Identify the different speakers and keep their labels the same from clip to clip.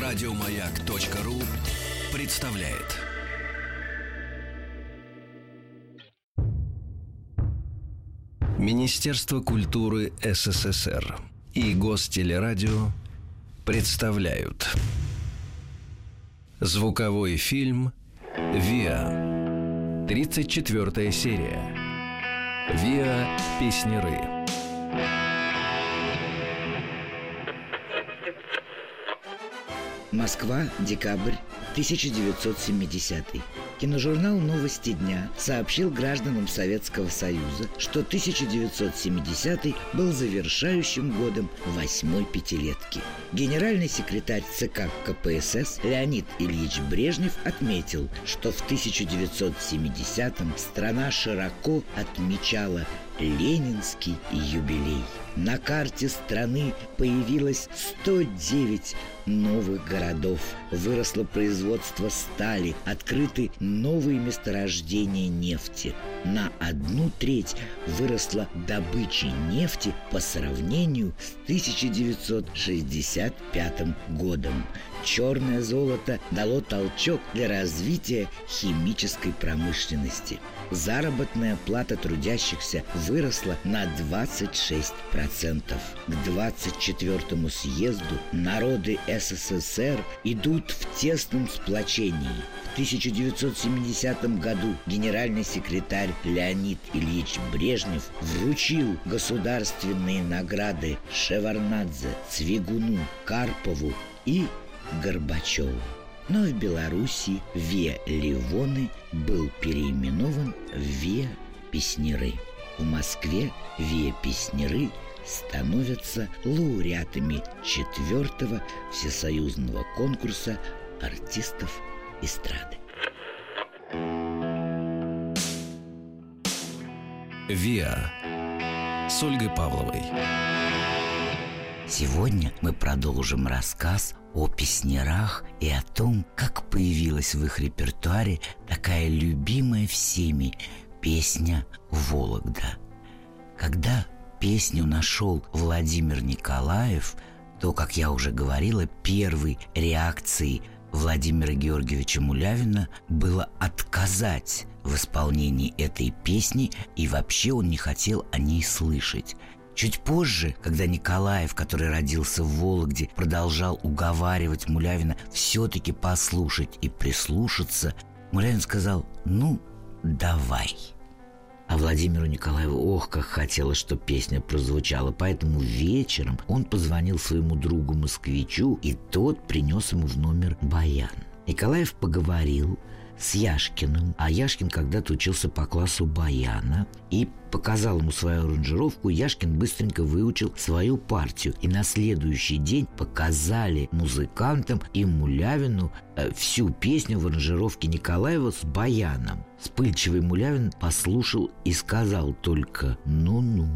Speaker 1: Радиомаяк.ру представляет. Министерство культуры СССР и Гостелерадио представляют Звуковой фильм «Виа» 34 серия «Виа. Песнеры»
Speaker 2: Москва, декабрь 1970 Киножурнал «Новости дня» сообщил гражданам Советского Союза, что 1970 был завершающим годом восьмой пятилетки. Генеральный секретарь ЦК КПСС Леонид Ильич Брежнев отметил, что в 1970-м страна широко отмечала Ленинский юбилей. На карте страны появилось 109 новых городов. Выросло производство стали, открыты новые месторождения нефти. На одну треть выросла добыча нефти по сравнению с 1965 годом. Черное золото дало толчок для развития химической промышленности. Заработная плата трудящихся выросла на 26%. К 24 съезду народы СССР идут в тесном сплочении. В 1970 году генеральный секретарь Леонид Ильич Брежнев вручил государственные награды Шеварнадзе, Цвигуну, Карпову и Горбачеву. Но в Беларуси Ве Ливоны был переименован в Ве Песнеры. В Москве Ве Песнеры становятся лауреатами четвертого всесоюзного конкурса артистов эстрады.
Speaker 1: «Виа» с Ольгой Павловой.
Speaker 2: Сегодня мы продолжим рассказ о песнярах и о том, как появилась в их репертуаре такая любимая всеми песня «Вологда». Когда песню нашел Владимир Николаев, то, как я уже говорила, первой реакцией Владимира Георгиевича Мулявина было отказать в исполнении этой песни, и вообще он не хотел о ней слышать. Чуть позже, когда Николаев, который родился в Вологде, продолжал уговаривать Мулявина все-таки послушать и прислушаться, Мулявин сказал «Ну, давай». А Владимиру Николаеву ох, как хотелось, чтобы песня прозвучала. Поэтому вечером он позвонил своему другу-москвичу, и тот принес ему в номер баян. Николаев поговорил, с Яшкиным, а Яшкин когда-то учился по классу баяна и показал ему свою аранжировку, Яшкин быстренько выучил свою партию. И на следующий день показали музыкантам и Мулявину э, всю песню в аранжировке Николаева с баяном. Вспыльчивый Мулявин послушал и сказал только «ну-ну».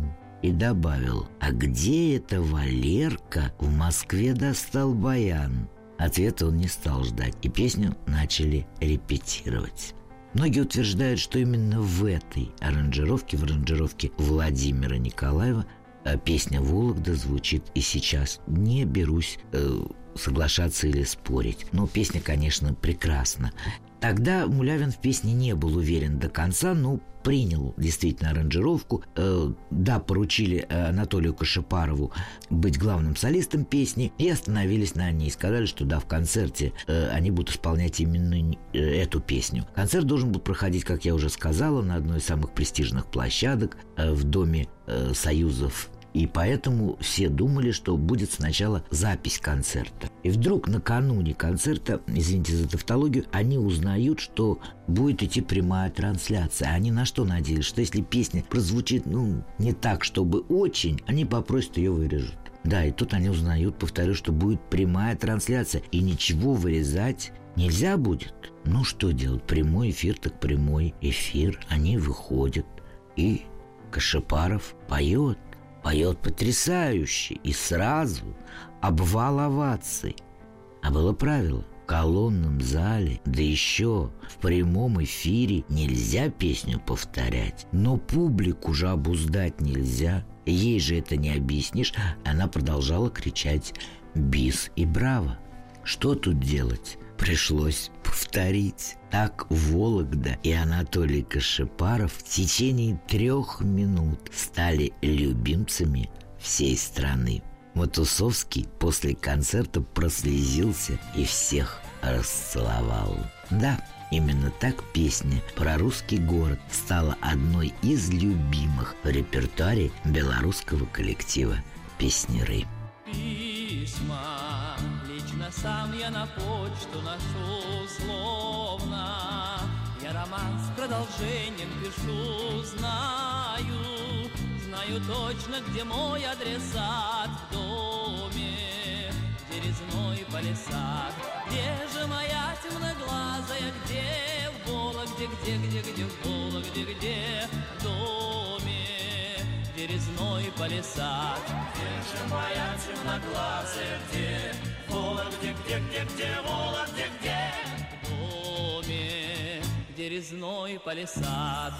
Speaker 2: И добавил, а где это Валерка в Москве достал баян? Ответа он не стал ждать, и песню начали репетировать. Многие утверждают, что именно в этой аранжировке, в аранжировке Владимира Николаева, э, песня «Вологда» звучит и сейчас. Не берусь э, соглашаться или спорить. Но песня, конечно, прекрасна. Тогда Мулявин в песне не был уверен до конца, но принял действительно аранжировку. Э, да, поручили э, Анатолию Кашипарову быть главным солистом песни и остановились на ней. Сказали, что да, в концерте э, они будут исполнять именно эту песню. Концерт должен был проходить, как я уже сказала, на одной из самых престижных площадок в Доме Союзов и поэтому все думали, что будет сначала запись концерта. И вдруг накануне концерта, извините за тавтологию, они узнают, что будет идти прямая трансляция. Они на что надеялись? Что если песня прозвучит, ну, не так, чтобы очень, они попросят ее вырежут. Да, и тут они узнают, повторю, что будет прямая трансляция, и ничего вырезать нельзя будет. Ну что делать? Прямой эфир так прямой эфир. Они выходят, и Кашипаров поет поет потрясающе и сразу обвал оваций. А было правило – в колонном зале, да еще в прямом эфире нельзя песню повторять, но публику же обуздать нельзя. Ей же это не объяснишь. Она продолжала кричать «Бис и браво!». Что тут делать? Пришлось повторить. Так Вологда и Анатолий Кашипаров в течение трех минут стали любимцами всей страны. Матусовский после концерта прослезился и всех расцеловал. Да, именно так песня про русский город стала одной из любимых в репертуаре белорусского коллектива «Песнеры». Письма сам я на почту ношу словно. Я роман с продолжением пишу, знаю Знаю точно, где мой адресат в доме. Где резной палисад. Где же моя темноглазая, где в Вологде Где, где, где в Вологде, где в доме Где Где же моя темноглазая, где? В Вологде Где, где, где? Вологде, где? В доме Где резной палисад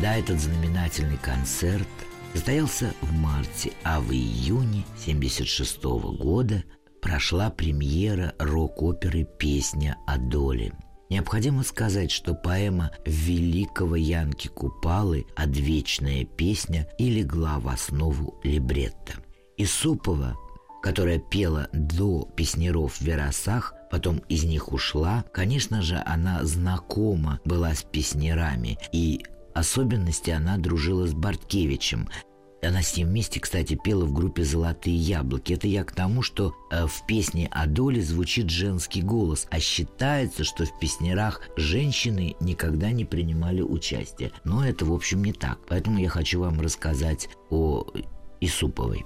Speaker 2: Да, этот знаменательный концерт состоялся в марте, а в июне 1976 года прошла премьера рок-оперы «Песня о доле». Необходимо сказать, что поэма великого Янки Купалы «Одвечная песня» и легла в основу либретто. Исупова, которая пела до песнеров в Веросах, потом из них ушла, конечно же, она знакома была с песнерами и особенности она дружила с Барткевичем. Она с ним вместе, кстати, пела в группе «Золотые яблоки». Это я к тому, что э, в песне о доле звучит женский голос, а считается, что в песнярах женщины никогда не принимали участие. Но это, в общем, не так. Поэтому я хочу вам рассказать о Исуповой.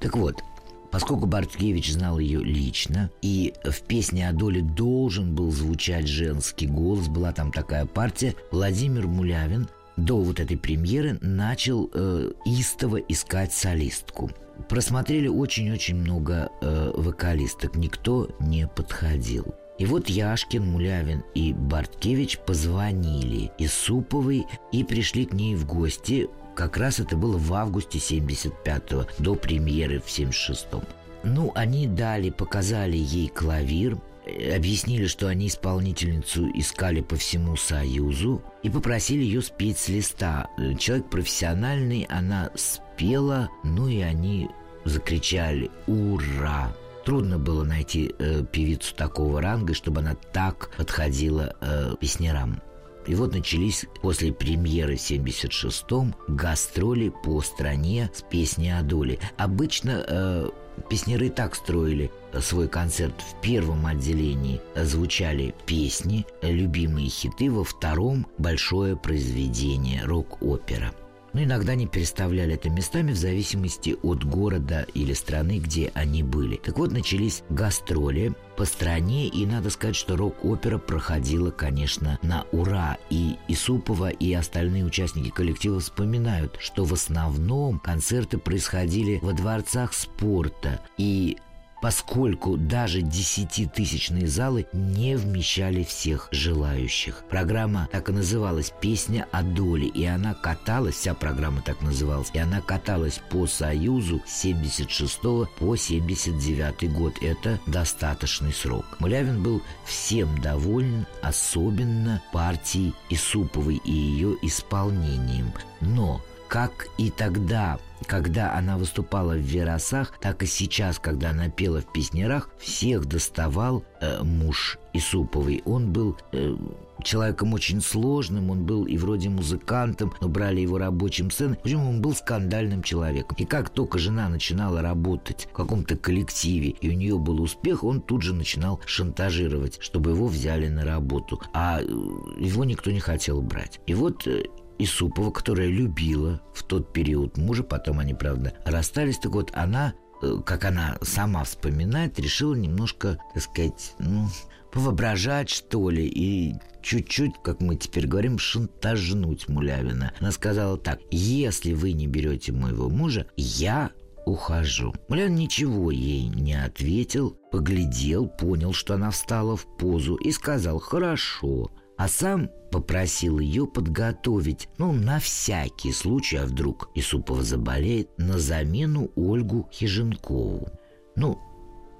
Speaker 2: Так вот, Поскольку Барткевич знал ее лично, и в песне о доле должен был звучать женский голос, была там такая партия, Владимир Мулявин до вот этой премьеры начал э, истово искать солистку. Просмотрели очень-очень много э, вокалисток, никто не подходил. И вот Яшкин, Мулявин и Барткевич позвонили Исуповой и пришли к ней в гости. Как раз это было в августе 75-го, до премьеры в 76-м. Ну, они дали, показали ей клавир, объяснили, что они исполнительницу искали по всему Союзу и попросили ее спеть с листа. Человек профессиональный, она спела, ну и они закричали «Ура!». Трудно было найти э, певицу такого ранга, чтобы она так подходила э, песнярам. И вот начались после премьеры в 76-м гастроли по стране с песней доле. Обычно э, Песнеры так строили свой концерт. В первом отделении звучали песни, любимые хиты, во втором – большое произведение, рок-опера – но иногда они переставляли это местами в зависимости от города или страны, где они были. Так вот, начались гастроли по стране, и надо сказать, что рок-опера проходила, конечно, на ура. И Исупова, и остальные участники коллектива вспоминают, что в основном концерты происходили во дворцах спорта, и поскольку даже десятитысячные залы не вмещали всех желающих. Программа так и называлась «Песня о доле», и она каталась, вся программа так называлась, и она каталась по Союзу с 76 по 79 год. Это достаточный срок. Мулявин был всем доволен, особенно партией Исуповой и ее исполнением. Но как и тогда, когда она выступала в Веросах, так и сейчас, когда она пела в песнярах, всех доставал э, муж Исуповой. Он был э, человеком очень сложным, он был и вроде музыкантом, но брали его рабочим сценой. В общем, он был скандальным человеком. И как только жена начинала работать в каком-то коллективе, и у нее был успех, он тут же начинал шантажировать, чтобы его взяли на работу. А э, его никто не хотел брать. И вот э, Исупова, которая любила в тот период мужа, потом они, правда, расстались, так вот она, э, как она сама вспоминает, решила немножко, так сказать, ну, повоображать, что ли, и чуть-чуть, как мы теперь говорим, шантажнуть Мулявина. Она сказала так, если вы не берете моего мужа, я ухожу. Мулян ничего ей не ответил, поглядел, понял, что она встала в позу и сказал «хорошо», а сам попросил ее подготовить, ну, на всякий случай, а вдруг Исупова заболеет, на замену Ольгу Хиженкову. Ну,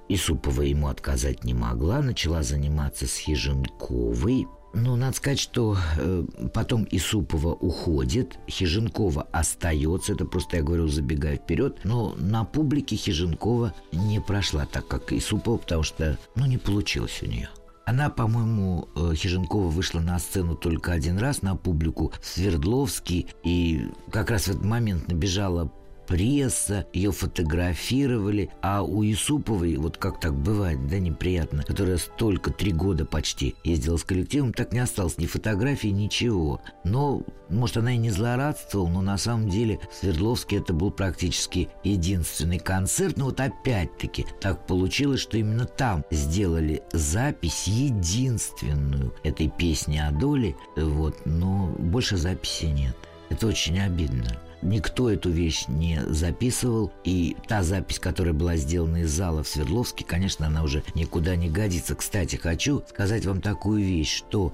Speaker 2: Исупова ему отказать не могла, начала заниматься с Хиженковой. Ну, надо сказать, что э, потом Исупова уходит, Хиженкова остается, это просто я говорю, забегая вперед, но на публике Хиженкова не прошла так, как Исупова, потому что, ну, не получилось у нее. Она, по-моему, э, Хиженкова вышла на сцену только один раз на публику. В Свердловске, и как раз в этот момент набежала пресса, ее фотографировали, а у Юсуповой, вот как так бывает, да, неприятно, которая столько, три года почти ездила с коллективом, так не осталось ни фотографий, ничего. Но, может, она и не злорадствовала, но на самом деле в Свердловске это был практически единственный концерт. Но вот опять-таки так получилось, что именно там сделали запись единственную этой песни о доле, вот, но больше записи нет. Это очень обидно. Никто эту вещь не записывал, и та запись, которая была сделана из зала в Свердловске, конечно, она уже никуда не годится. Кстати, хочу сказать вам такую вещь, что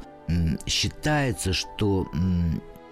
Speaker 2: считается, что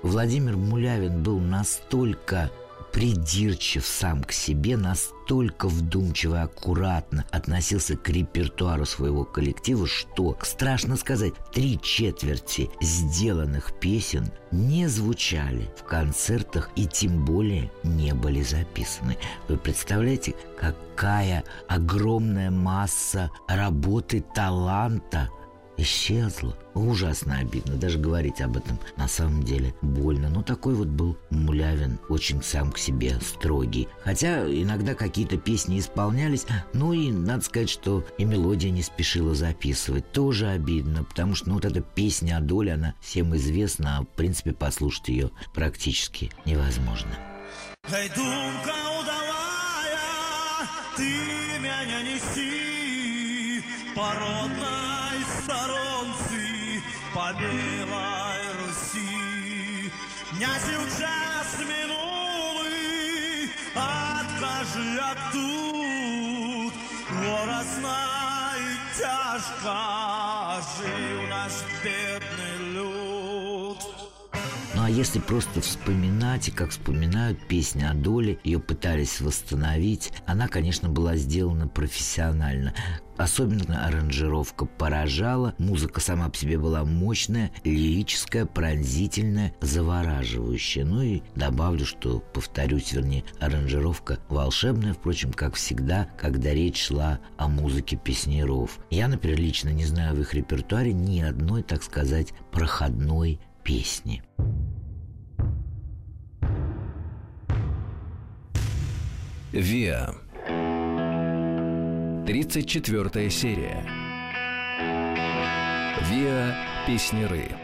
Speaker 2: Владимир Мулявин был настолько придирчив сам к себе, настолько вдумчиво и аккуратно относился к репертуару своего коллектива, что, страшно сказать, три четверти сделанных песен не звучали в концертах и тем более не были записаны. Вы представляете, какая огромная масса работы таланта – исчезла. Ужасно обидно, даже говорить об этом на самом деле больно. Но такой вот был Мулявин, очень сам к себе строгий. Хотя иногда какие-то песни исполнялись, ну и надо сказать, что и мелодия не спешила записывать. Тоже обидно, потому что ну, вот эта песня о доле, она всем известна, а в принципе послушать ее практически невозможно. Эй, удалая, ты меня неси, породная по белой Руси. Князю час минулый, откажи оттуд, горостна и тяжко если просто вспоминать, и как вспоминают песни о доле, ее пытались восстановить, она, конечно, была сделана профессионально. Особенно аранжировка поражала, музыка сама по себе была мощная, лирическая, пронзительная, завораживающая. Ну и добавлю, что, повторюсь, вернее, аранжировка волшебная, впрочем, как всегда, когда речь шла о музыке песнеров. Я, например, лично не знаю в их репертуаре ни одной, так сказать, проходной песни.
Speaker 1: Виа 34 серия. Виа Песнеры.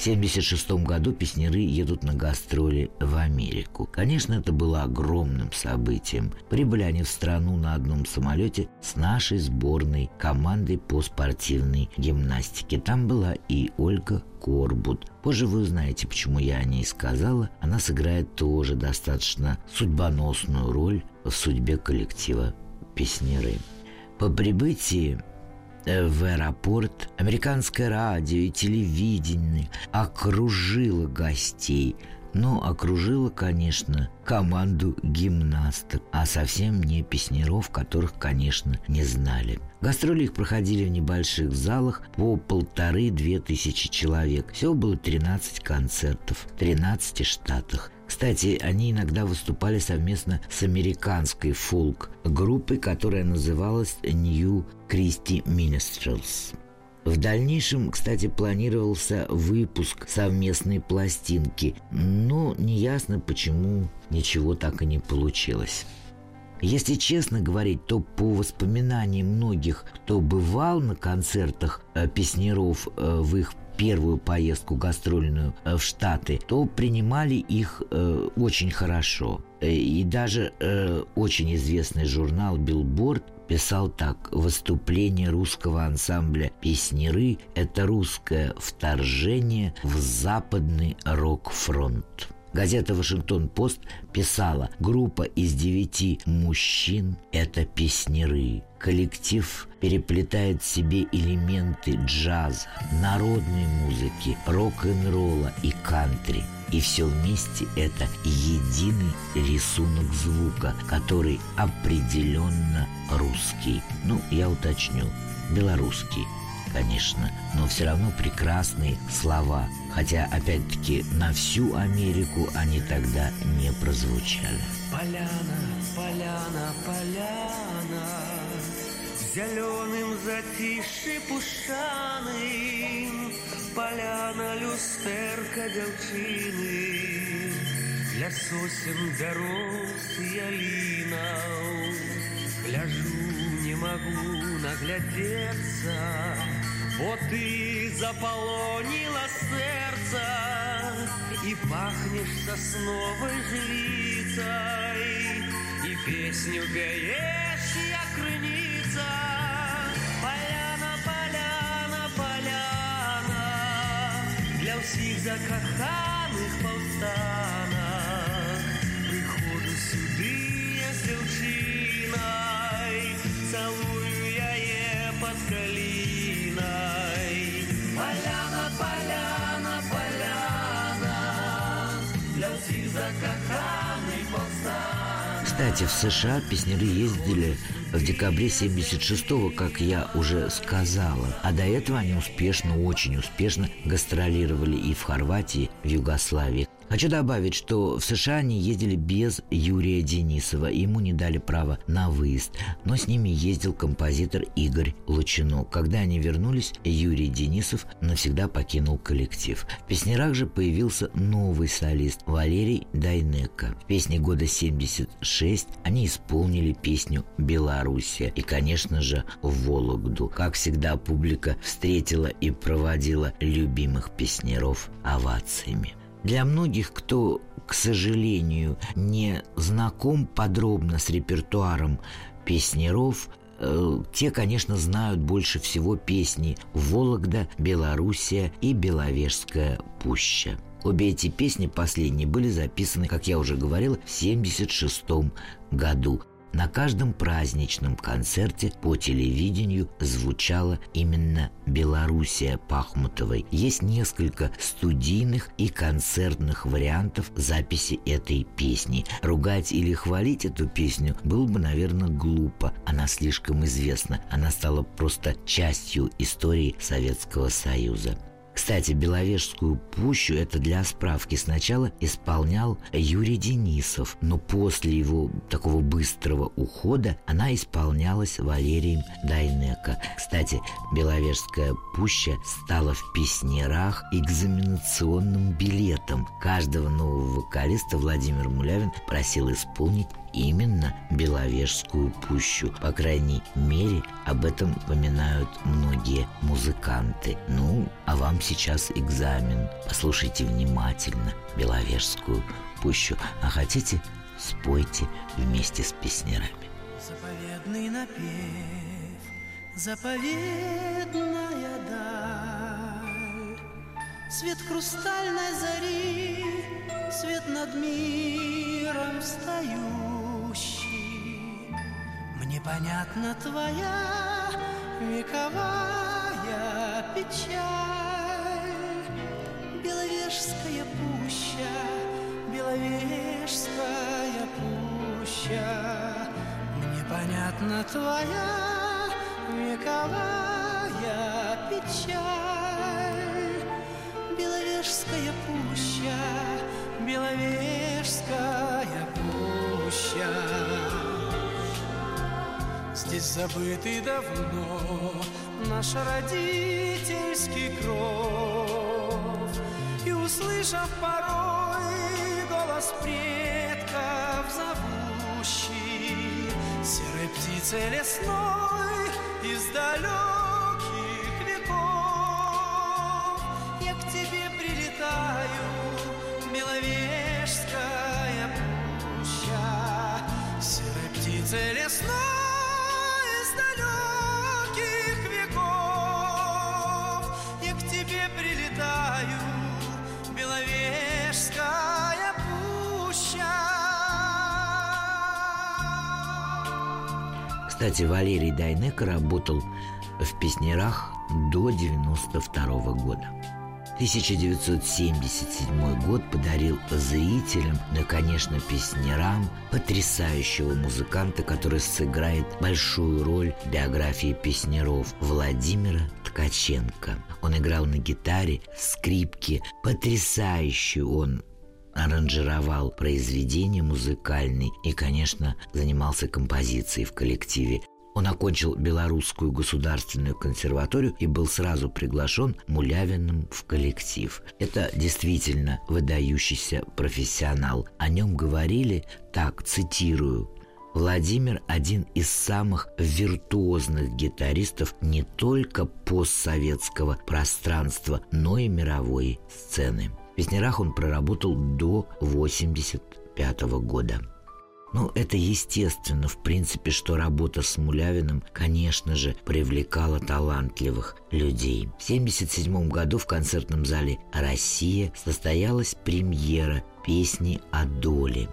Speaker 2: В 1976 году песнеры едут на гастроли в Америку. Конечно, это было огромным событием. Прибыли они в страну на одном самолете с нашей сборной командой по спортивной гимнастике. Там была и Ольга Корбут. Позже вы узнаете, почему я о ней сказала. Она сыграет тоже достаточно судьбоносную роль в судьбе коллектива «Песнеры». По прибытии в аэропорт американское радио и телевидение окружило гостей, но окружило, конечно, команду гимнасток, а совсем не песнеров, которых, конечно, не знали. Гастроли их проходили в небольших залах по полторы-две тысячи человек. Всего было 13 концертов в 13 штатах – кстати, они иногда выступали совместно с американской фолк-группой, которая называлась New Christy Minstrels. В дальнейшем, кстати, планировался выпуск совместной пластинки, но неясно, почему ничего так и не получилось. Если честно говорить, то по воспоминаниям многих, кто бывал на концертах э, Песняров э, в их первую поездку гастрольную э, в Штаты, то принимали их э, очень хорошо. И даже э, очень известный журнал «Billboard» писал так «Выступление русского ансамбля «Песнеры» — это русское вторжение в западный рок-фронт». Газета «Вашингтон-Пост» писала «Группа из девяти мужчин – это песнеры». Коллектив переплетает в себе элементы джаза, народной музыки, рок-н-ролла и кантри. И все вместе это единый рисунок звука, который определенно русский. Ну, я уточню, белорусский конечно, но все равно прекрасные слова. Хотя, опять-таки, на всю Америку они тогда не прозвучали.
Speaker 3: Поляна, поляна, поляна, Зеленым затишье пушаным, Поляна, люстерка дзяўчыны, Для сосен бярос ялінаў, Гляжу, не могу наглядеться, Бо ты заполонила сердце И пахнешь сосновой жилицей И песню пеешь, я крыница Для всех закаханых
Speaker 2: Кстати, в США песняры ездили в декабре 76-го, как я уже сказала. А до этого они успешно, очень успешно гастролировали и в Хорватии, в Югославии. Хочу добавить, что в США они ездили без Юрия Денисова, ему не дали права на выезд, но с ними ездил композитор Игорь Лучино. Когда они вернулись, Юрий Денисов навсегда покинул коллектив. В «Песнярах» же появился новый солист Валерий Дайнека. В песне года 76 они исполнили песню «Белоруссия» и, конечно же, «Вологду». Как всегда, публика встретила и проводила любимых песняров овациями. Для многих, кто, к сожалению, не знаком подробно с репертуаром песнеров, э, те, конечно, знают больше всего песни «Вологда», «Белоруссия» и «Беловежская пуща». Обе эти песни последние были записаны, как я уже говорила, в 1976 году. На каждом праздничном концерте по телевидению звучала именно «Белоруссия» Пахмутовой. Есть несколько студийных и концертных вариантов записи этой песни. Ругать или хвалить эту песню было бы, наверное, глупо. Она слишком известна. Она стала просто частью истории Советского Союза. Кстати, Беловежскую пущу, это для справки, сначала исполнял Юрий Денисов, но после его такого быстрого ухода она исполнялась Валерием Дайнеко. Кстати, Беловежская пуща стала в песнерах экзаменационным билетом. Каждого нового вокалиста Владимир Мулявин просил исполнить именно Беловежскую пущу. По крайней мере, об этом поминают многие музыканты. Ну, а вам сейчас экзамен. Послушайте внимательно Беловежскую пущу. А хотите, спойте вместе с песнярами.
Speaker 3: Заповедный напев, заповедная даль, Свет хрустальной зари, свет над миром встающий. Мне понятна твоя вековая печаль, Беловежская пуща, Беловежская пуща. Мне понятна твоя вековая печаль, Беловежская пуща, Беловежская пуща. Здесь забытый давно наш родительский кров. И услышав порой голос предков зовущий Серой птицей лесной из
Speaker 2: Кстати, Валерий Дайнеко работал в песнярах до 92 года. 1977 год подарил зрителям, ну и, конечно, песнярам, потрясающего музыканта, который сыграет большую роль в биографии песняров Владимира Ткаченко. Он играл на гитаре, скрипке, потрясающий он аранжировал произведения музыкальные и, конечно, занимался композицией в коллективе. Он окончил Белорусскую государственную консерваторию и был сразу приглашен Мулявиным в коллектив. Это действительно выдающийся профессионал. О нем говорили так, цитирую, Владимир – один из самых виртуозных гитаристов не только постсоветского пространства, но и мировой сцены. В песнярах он проработал до 1985 года. Ну, это естественно, в принципе, что работа с Мулявиным, конечно же, привлекала талантливых людей. В 1977 году в концертном зале «Россия» состоялась премьера песни о доле.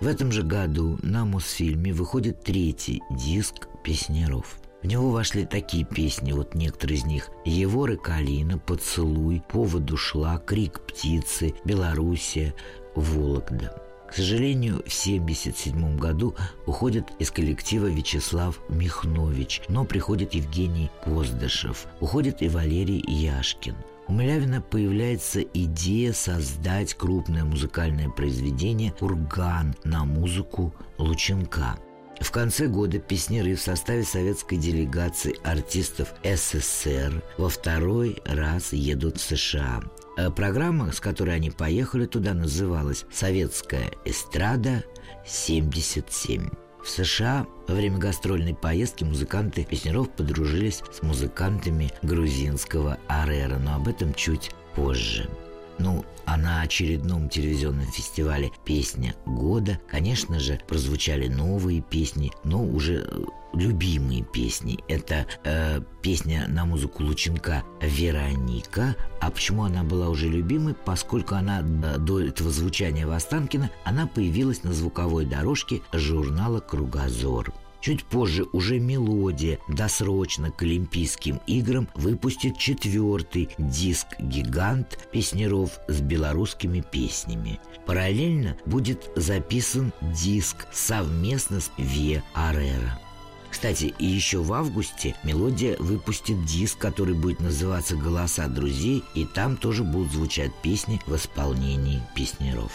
Speaker 2: В этом же году на Мосфильме выходит третий диск песнеров. В него вошли такие песни, вот некоторые из них. «Егор и Калина», «Поцелуй», «Поводу шла», «Крик птицы», «Белоруссия», «Вологда». К сожалению, в 1977 году уходит из коллектива Вячеслав Михнович, но приходит Евгений Поздышев, уходит и Валерий Яшкин. У Милявина появляется идея создать крупное музыкальное произведение «Урган» на музыку Лученка. В конце года песнеры в составе советской делегации артистов СССР во второй раз едут в США. Э, программа, с которой они поехали туда, называлась «Советская эстрада 77». В США во время гастрольной поездки музыканты Песнеров подружились с музыкантами грузинского Арера, но об этом чуть позже. Ну, а на очередном телевизионном фестивале «Песня года», конечно же, прозвучали новые песни, но уже э, любимые песни. Это э, песня на музыку Лученка «Вероника». А почему она была уже любимой? Поскольку она до этого звучания Востанкина, она появилась на звуковой дорожке журнала «Кругозор». Чуть позже уже «Мелодия» досрочно к Олимпийским играм выпустит четвертый диск «Гигант» песнеров с белорусскими песнями. Параллельно будет записан диск совместно с Ве Арера. Кстати, и еще в августе «Мелодия» выпустит диск, который будет называться «Голоса друзей», и там тоже будут звучать песни в исполнении песнеров.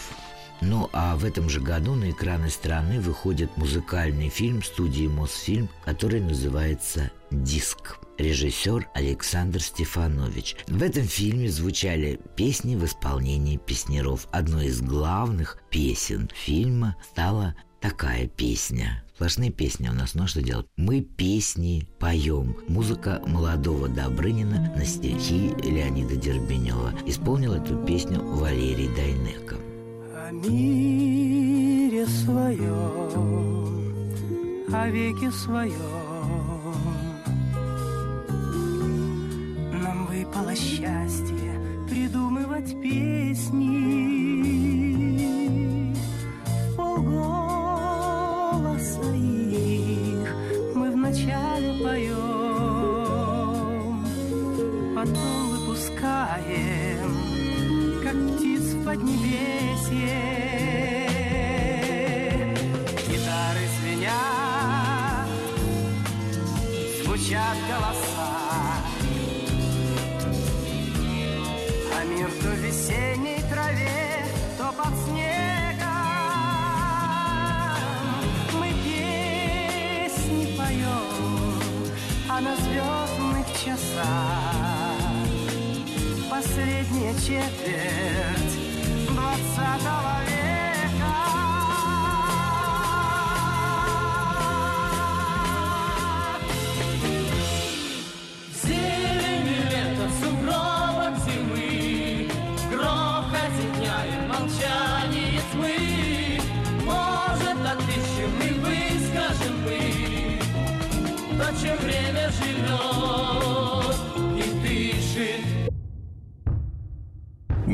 Speaker 2: Ну а в этом же году на экраны страны выходит музыкальный фильм студии Мосфильм, который называется «Диск». Режиссер Александр Стефанович. В этом фильме звучали песни в исполнении песнеров. Одной из главных песен фильма стала такая песня. Сплошные песни у нас, ну а что делать? Мы песни поем. Музыка молодого Добрынина на стихи Леонида Дербенева. Исполнил эту песню Валерий Дайнеко
Speaker 3: о мире своем, о веке своем. Нам выпало счастье придумывать песни в полголоса их мы вначале поем, потом выпускаем, поднебесье. Гитары звенят, звучат голоса, а мир то в весенней траве, то под снегом. Мы песни поем, а на звездных часах последняя четверть
Speaker 4: No.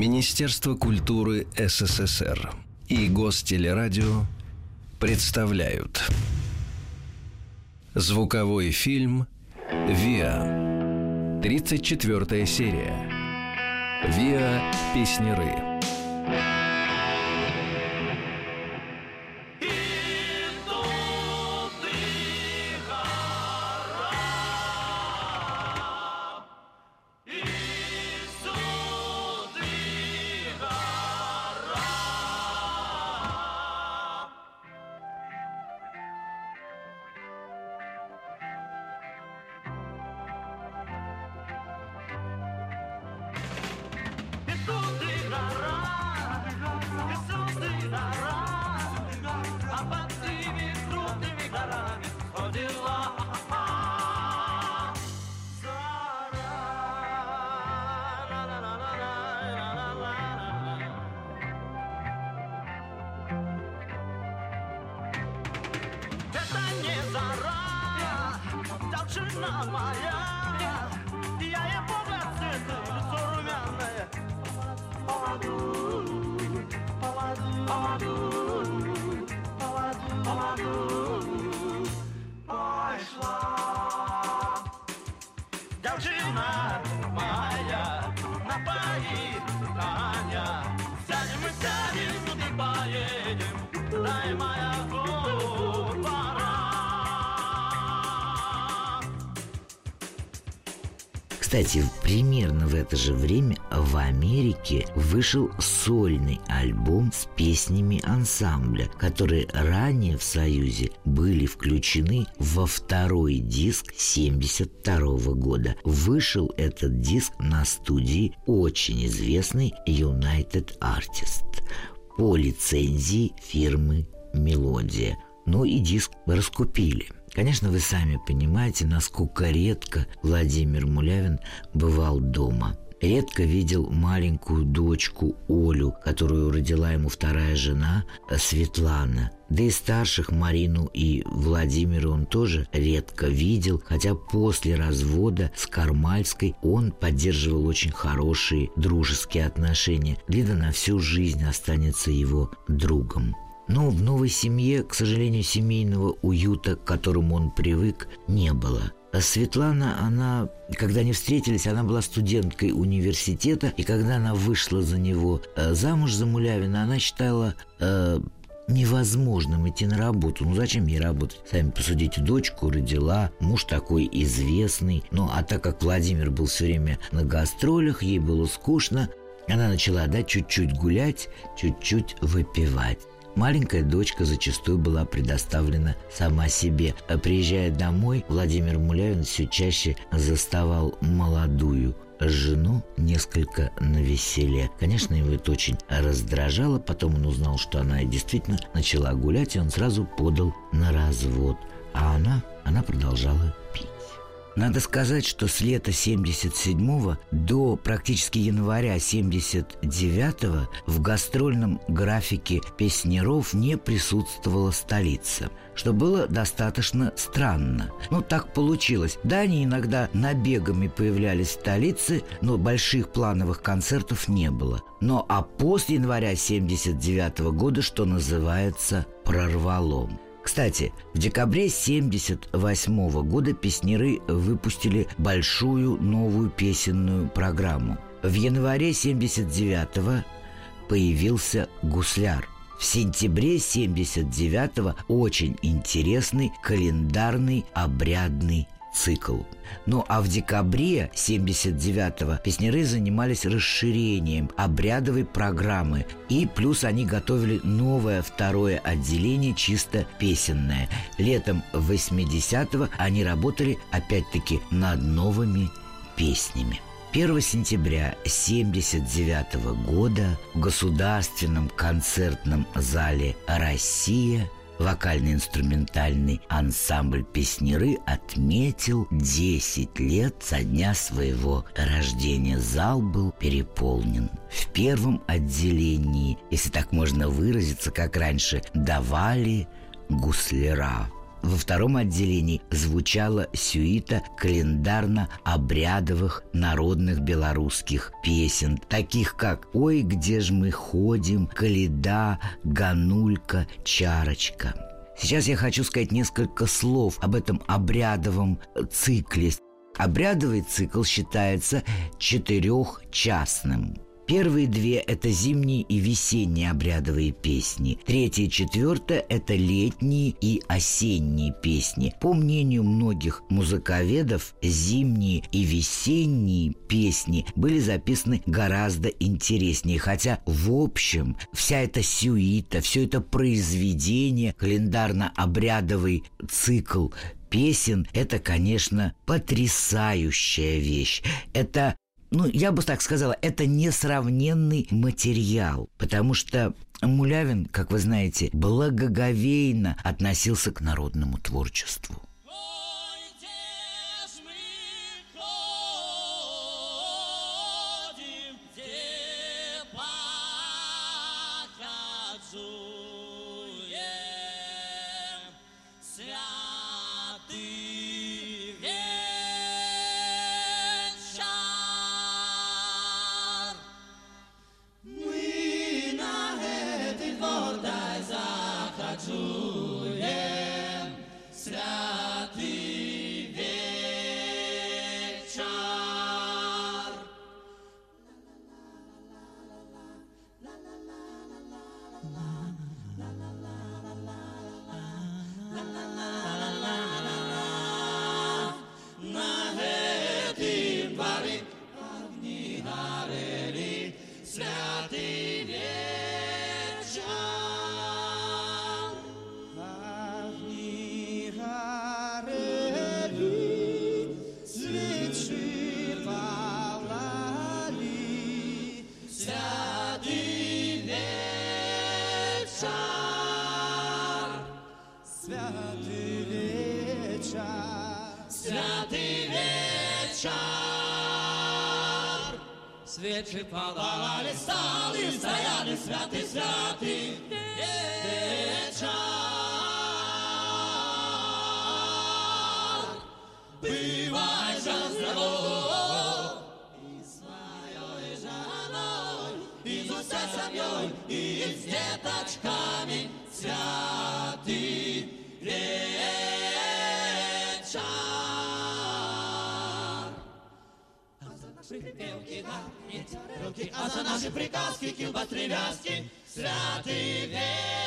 Speaker 1: Министерство культуры СССР и Гостелерадио представляют Звуковой фильм «Виа». 34 серия. «Виа. Песнеры».
Speaker 2: Кстати, примерно в это же время в Америке вышел сольный альбом с песнями ансамбля, которые ранее в Союзе были включены во второй диск 72 года. Вышел этот диск на студии очень известный United Artist по лицензии фирмы «Мелодия». Ну и диск раскупили. Конечно, вы сами понимаете, насколько редко Владимир Мулявин бывал дома. Редко видел маленькую дочку Олю, которую родила ему вторая жена э, Светлана. Да и старших Марину и Владимира он тоже редко видел, хотя после развода с Кармальской он поддерживал очень хорошие дружеские отношения. Лида на всю жизнь останется его другом. Но в новой семье, к сожалению, семейного уюта, к которому он привык, не было. А Светлана, она, когда они встретились, она была студенткой университета, и когда она вышла за него э, замуж за Мулявина, она считала э, невозможным идти на работу. Ну зачем ей работать? Сами посудите, дочку родила, муж такой известный. Ну а так как Владимир был все время на гастролях, ей было скучно, она начала, да, чуть-чуть гулять, чуть-чуть выпивать. Маленькая дочка зачастую была предоставлена сама себе. А приезжая домой, Владимир Мулявин все чаще заставал молодую жену несколько на веселе. Конечно, его это очень раздражало. Потом он узнал, что она действительно начала гулять, и он сразу подал на развод. А она, она продолжала. Надо сказать, что с лета 77 до практически января 79 в гастрольном графике песнеров не присутствовала столица что было достаточно странно. Ну, так получилось. Да, они иногда набегами появлялись в столице, но больших плановых концертов не было. Но а после января 79 года, что называется, прорвалом. Кстати, в декабре 1978 года песнеры выпустили большую новую песенную программу. В январе 1979 появился «Гусляр». В сентябре 79-го очень интересный календарный обрядный цикл. Ну а в декабре 79-го песняры занимались расширением обрядовой программы. И плюс они готовили новое второе отделение чисто песенное. Летом 80-го они работали опять-таки над новыми песнями. 1 сентября 1979 года в Государственном концертном зале «Россия» Вокально-инструментальный ансамбль «Песнеры» отметил 10 лет со дня своего рождения. Зал был переполнен. В первом отделении, если так можно выразиться, как раньше, давали гусляра – во втором отделении звучала сюита календарно-обрядовых народных белорусских песен, таких как «Ой, где ж мы ходим», «Каледа», «Ганулька», «Чарочка». Сейчас я хочу сказать несколько слов об этом обрядовом цикле. Обрядовый цикл считается четырехчастным. Первые две – это зимние и весенние обрядовые песни. Третья и четвертая – это летние и осенние песни. По мнению многих музыковедов, зимние и весенние песни были записаны гораздо интереснее. Хотя, в общем, вся эта сюита, все это произведение, календарно-обрядовый цикл песен – это, конечно, потрясающая вещь. Это ну, я бы так сказала, это несравненный материал, потому что Мулявин, как вы знаете, благоговейно относился к народному творчеству.
Speaker 4: Father. Наши приказки килба привязки святый вечер.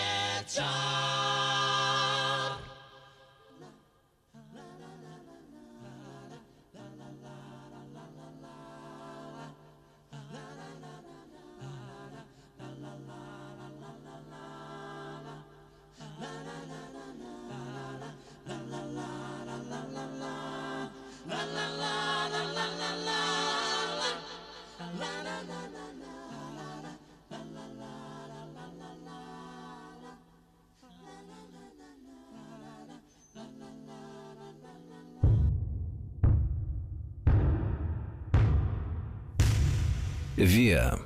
Speaker 1: Виа.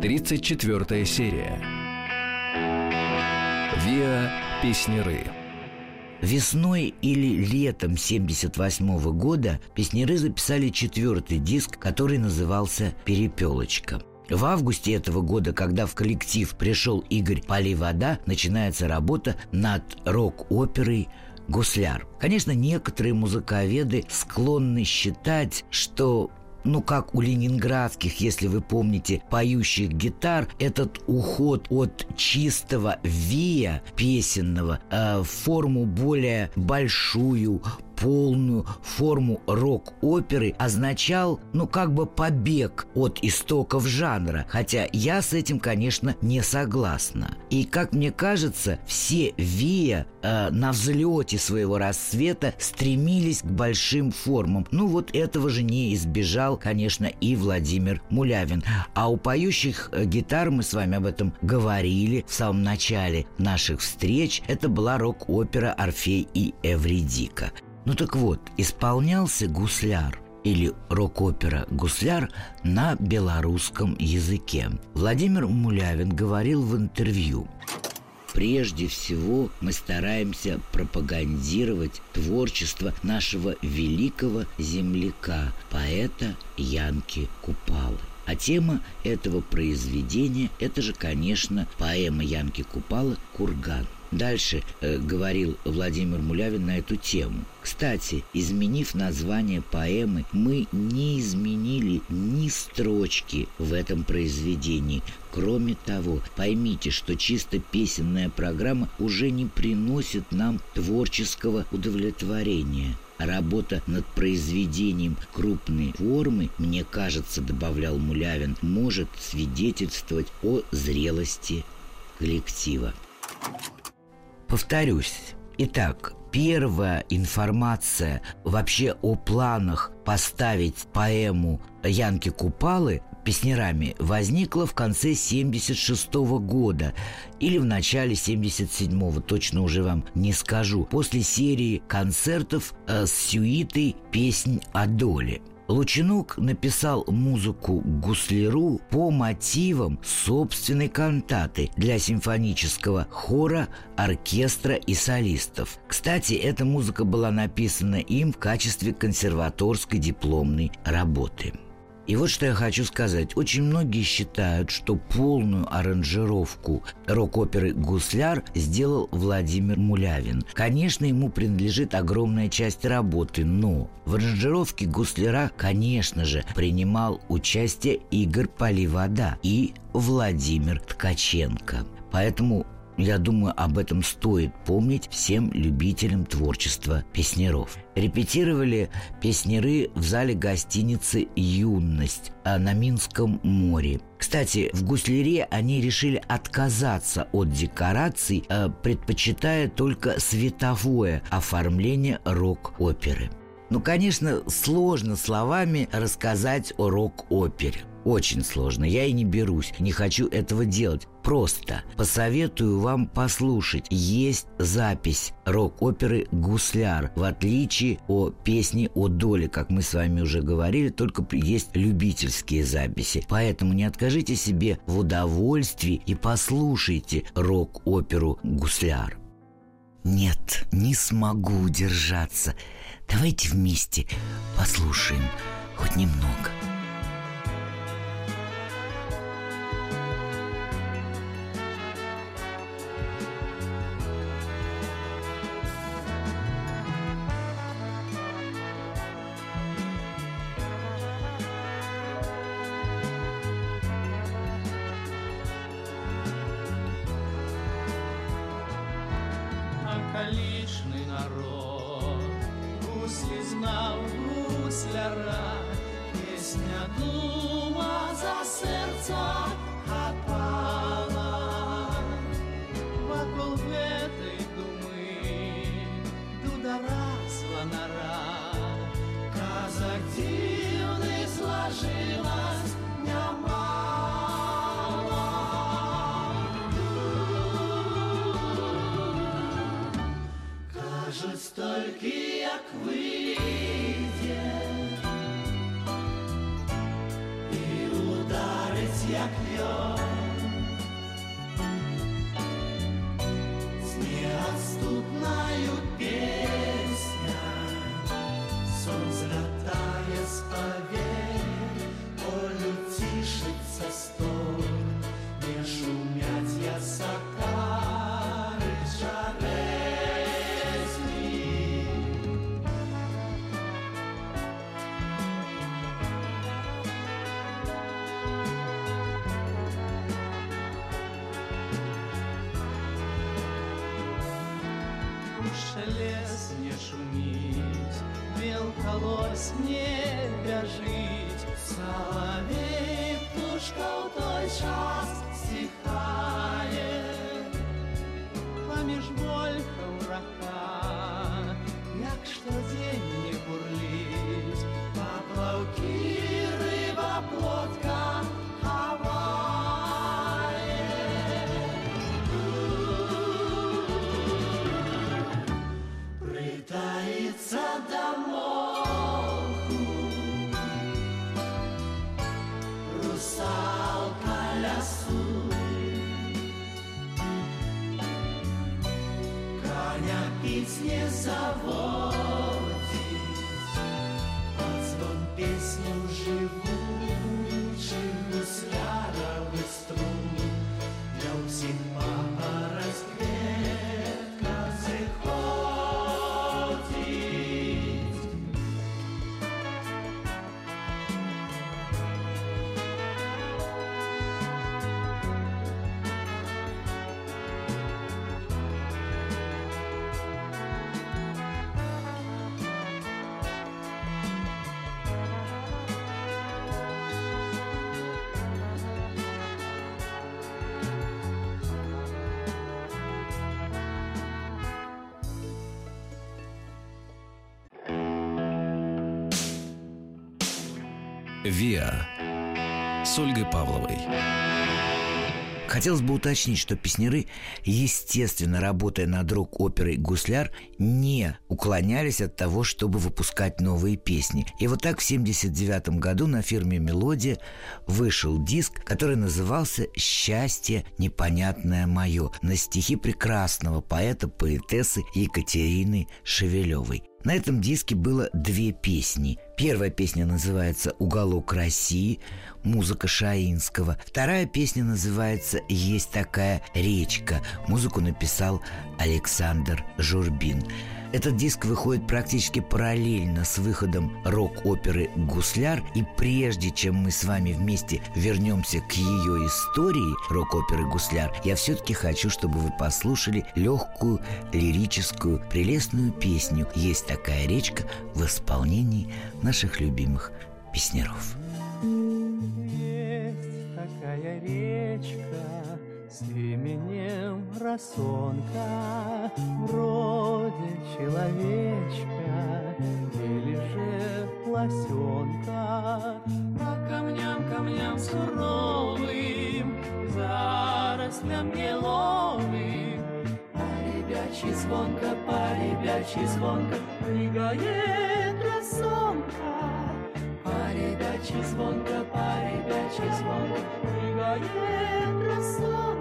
Speaker 1: 34 серия. Виа Песнеры.
Speaker 2: Весной или летом 78 года песнеры записали четвертый диск, который назывался «Перепелочка». В августе этого года, когда в коллектив пришел Игорь Поливода, начинается работа над рок-оперой «Гусляр». Конечно, некоторые музыковеды склонны считать, что ну, как у ленинградских, если вы помните, поющих гитар, этот уход от чистого вия песенного э, в форму более большую, полную форму рок-оперы означал, ну, как бы побег от истоков жанра, хотя я с этим, конечно, не согласна. И, как мне кажется, все Вия э, на взлете своего расцвета стремились к большим формам. Ну, вот этого же не избежал, конечно, и Владимир Мулявин. А у поющих э, гитар, мы с вами об этом говорили в самом начале наших встреч, это была рок-опера «Орфей и Эвридика». Ну так вот, исполнялся гусляр или рок-опера «Гусляр» на белорусском языке. Владимир Мулявин говорил в интервью Прежде всего мы стараемся пропагандировать творчество нашего великого земляка, поэта Янки Купалы. А тема этого произведения – это же, конечно, поэма Янки Купала «Курган». Дальше э, говорил Владимир Мулявин на эту тему. Кстати, изменив название поэмы, мы не изменили ни строчки в этом произведении. Кроме того, поймите, что чисто песенная программа уже не приносит нам творческого удовлетворения. Работа над произведением крупной формы, мне кажется, добавлял Мулявин, может свидетельствовать о зрелости коллектива. Повторюсь, итак, первая информация вообще о планах поставить поэму Янки Купалы песнярами возникла в конце 76 -го года или в начале 77-го, точно уже вам не скажу, после серии концертов э, с сюитой «Песнь о доле». Лучинук написал музыку гусляру по мотивам собственной кантаты для симфонического хора, оркестра и солистов. Кстати, эта музыка была написана им в качестве консерваторской дипломной работы. И вот что я хочу сказать. Очень многие считают, что полную аранжировку рок-оперы «Гусляр» сделал Владимир Мулявин. Конечно, ему принадлежит огромная часть работы, но в аранжировке «Гусляра», конечно же, принимал участие Игорь Поливода и Владимир Ткаченко. Поэтому я думаю, об этом стоит помнить всем любителям творчества песнеров. Репетировали песнеры в зале гостиницы «Юность» на Минском море. Кстати, в гусляре они решили отказаться от декораций, э, предпочитая только световое оформление рок-оперы. Ну, конечно, сложно словами рассказать о рок-опере. Очень сложно. Я и не берусь, не хочу этого делать. Просто посоветую вам послушать. Есть запись рок-оперы «Гусляр». В отличие от песни о доле, как мы с вами уже говорили, только есть любительские записи. Поэтому не откажите себе в удовольствии и послушайте рок-оперу «Гусляр». Нет, не смогу удержаться. Давайте вместе послушаем хоть немного.
Speaker 4: Гусляра, пісня yakıyor мелколось не бяжить, Соловей, птушка в той час
Speaker 1: ВИА с Ольгой Павловой.
Speaker 2: Хотелось бы уточнить, что песняры, естественно, работая над рок-оперой «Гусляр», не уклонялись от того, чтобы выпускать новые песни. И вот так в 1979 году на фирме «Мелодия» вышел диск, который назывался «Счастье непонятное мое» на стихи прекрасного поэта-поэтессы Екатерины Шевелевой. На этом диске было две песни. Первая песня называется «Уголок России», музыка Шаинского. Вторая песня называется «Есть такая речка». Музыку написал Александр Журбин. Этот диск выходит практически параллельно с выходом рок-оперы «Гусляр», и прежде чем мы с вами вместе вернемся к ее истории рок-оперы «Гусляр», я все-таки хочу, чтобы вы послушали легкую, лирическую, прелестную песню «Есть такая речка» в исполнении наших любимых песнеров.
Speaker 3: Есть такая речка с именем Росонка, вроде человечка или же лосенка. По камням, камням суровым, зарослям еловым, по звонко, по звонко прыгает росонка. По звонко, по звонко прыгает росонка.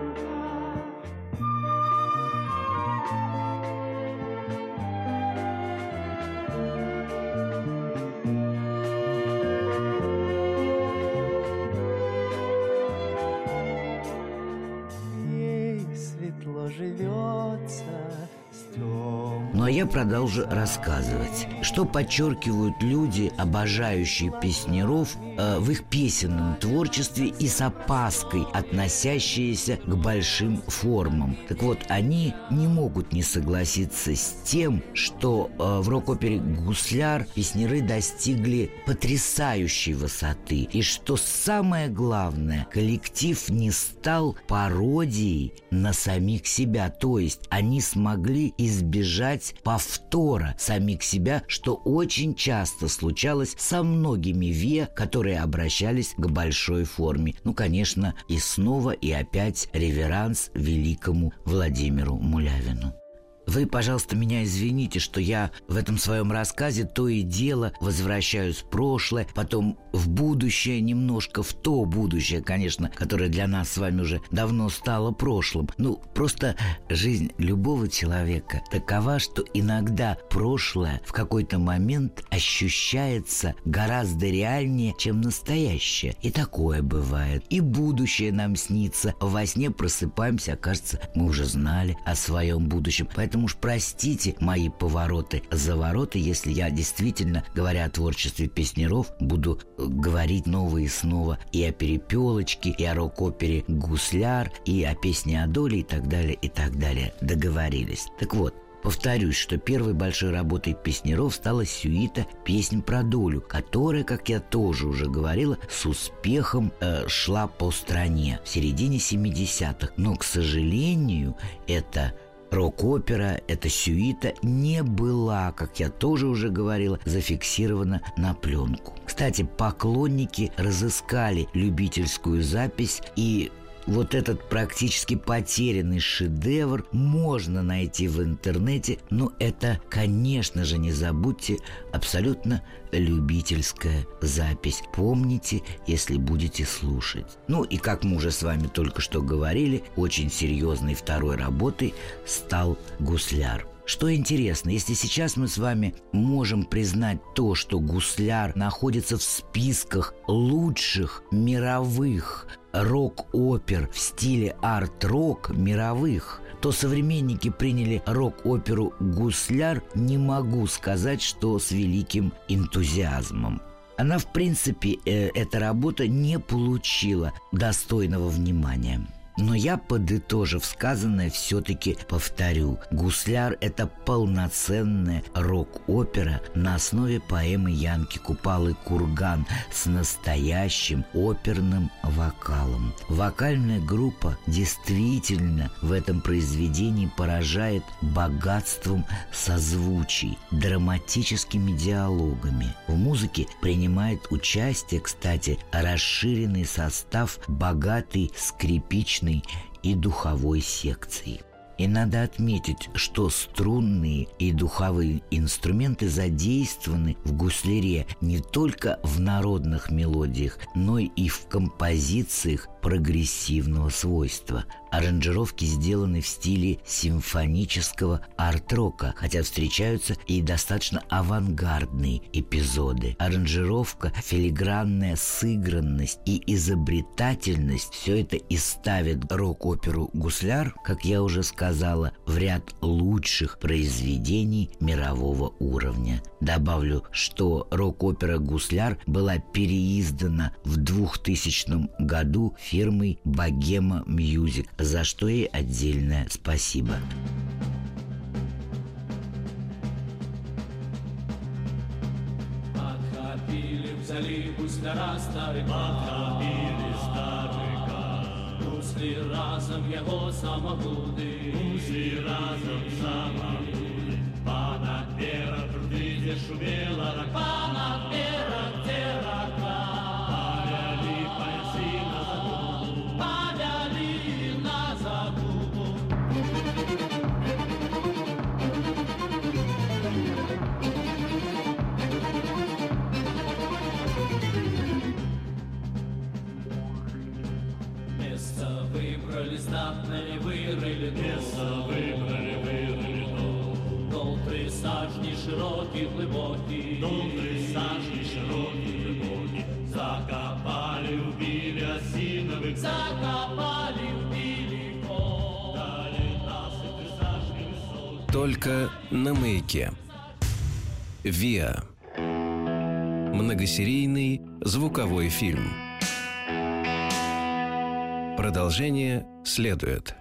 Speaker 2: А я продолжу рассказывать, что подчеркивают люди, обожающие песнеров э, в их песенном творчестве и с опаской относящиеся к большим формам. Так вот, они не могут не согласиться с тем, что э, в рок-опере «Гусляр» песнеры достигли потрясающей высоты. И что самое главное, коллектив не стал пародией на самих себя. То есть они смогли избежать повтора самих себя, что очень часто случалось со многими ВИА, которые обращались к большой форме. Ну, конечно, и снова и опять реверанс великому Владимиру Мулявину. Вы, пожалуйста, меня извините, что я в этом своем рассказе то и дело возвращаюсь в прошлое, потом в будущее, немножко в то будущее, конечно, которое для нас с вами уже давно стало прошлым. Ну, просто жизнь любого человека такова, что иногда прошлое в какой-то момент ощущается гораздо реальнее, чем настоящее. И такое бывает. И будущее нам снится. Во сне просыпаемся, окажется, мы уже знали о своем будущем. Поэтому Поэтому уж простите мои повороты, завороты, если я действительно, говоря о творчестве песнеров, буду э, говорить новые и снова и о «Перепелочке», и о рок-опере «Гусляр», и о песне о доле и так далее, и так далее. Договорились. Так вот, Повторюсь, что первой большой работой песнеров стала сюита «Песнь про долю», которая, как я тоже уже говорила, с успехом э, шла по стране в середине 70-х. Но, к сожалению, это Рок-опера, эта сюита, не была, как я тоже уже говорила, зафиксирована на пленку. Кстати, поклонники разыскали любительскую запись и вот этот практически потерянный шедевр можно найти в интернете, но это, конечно же, не забудьте, абсолютно любительская запись. Помните, если будете слушать. Ну и как мы уже с вами только что говорили, очень серьезной второй работой стал «Гусляр». Что интересно, если сейчас мы с вами можем признать то, что гусляр находится в списках лучших мировых рок-опер в стиле арт-рок мировых, то современники приняли рок-оперу «Гусляр» не могу сказать, что с великим энтузиазмом. Она, в принципе, э, эта работа не получила достойного внимания. Но я, подытожив сказанное, все-таки повторю. «Гусляр» — это полноценная рок-опера на основе поэмы Янки Купалы «Курган» с настоящим оперным вокалом. Вокальная группа действительно в этом произведении поражает богатством созвучий, драматическими диалогами. В музыке принимает участие, кстати, расширенный состав богатой скрипичной и духовой секции. И надо отметить, что струнные и духовые инструменты задействованы в гусляре не только в народных мелодиях, но и в композициях прогрессивного свойства. Аранжировки сделаны в стиле симфонического арт-рока, хотя встречаются и достаточно авангардные эпизоды. Аранжировка, филигранная сыгранность и изобретательность – все это и ставит рок-оперу «Гусляр», как я уже сказала, в ряд лучших произведений мирового уровня. Добавлю, что рок-опера «Гусляр» была переиздана в 2000 году фирмой «Богема Music», за что ей отдельное спасибо.
Speaker 4: Подхопили в залив гусляра старика, Подхопили старика, Гусли разом его самогуды, Гусли разом самогуды, Понад где шумела рака,
Speaker 1: Только на маяке. ВИА. Многосерийный звуковой фильм. Продолжение следует.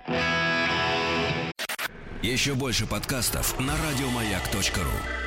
Speaker 1: Еще больше подкастов на радиомаяк.ру.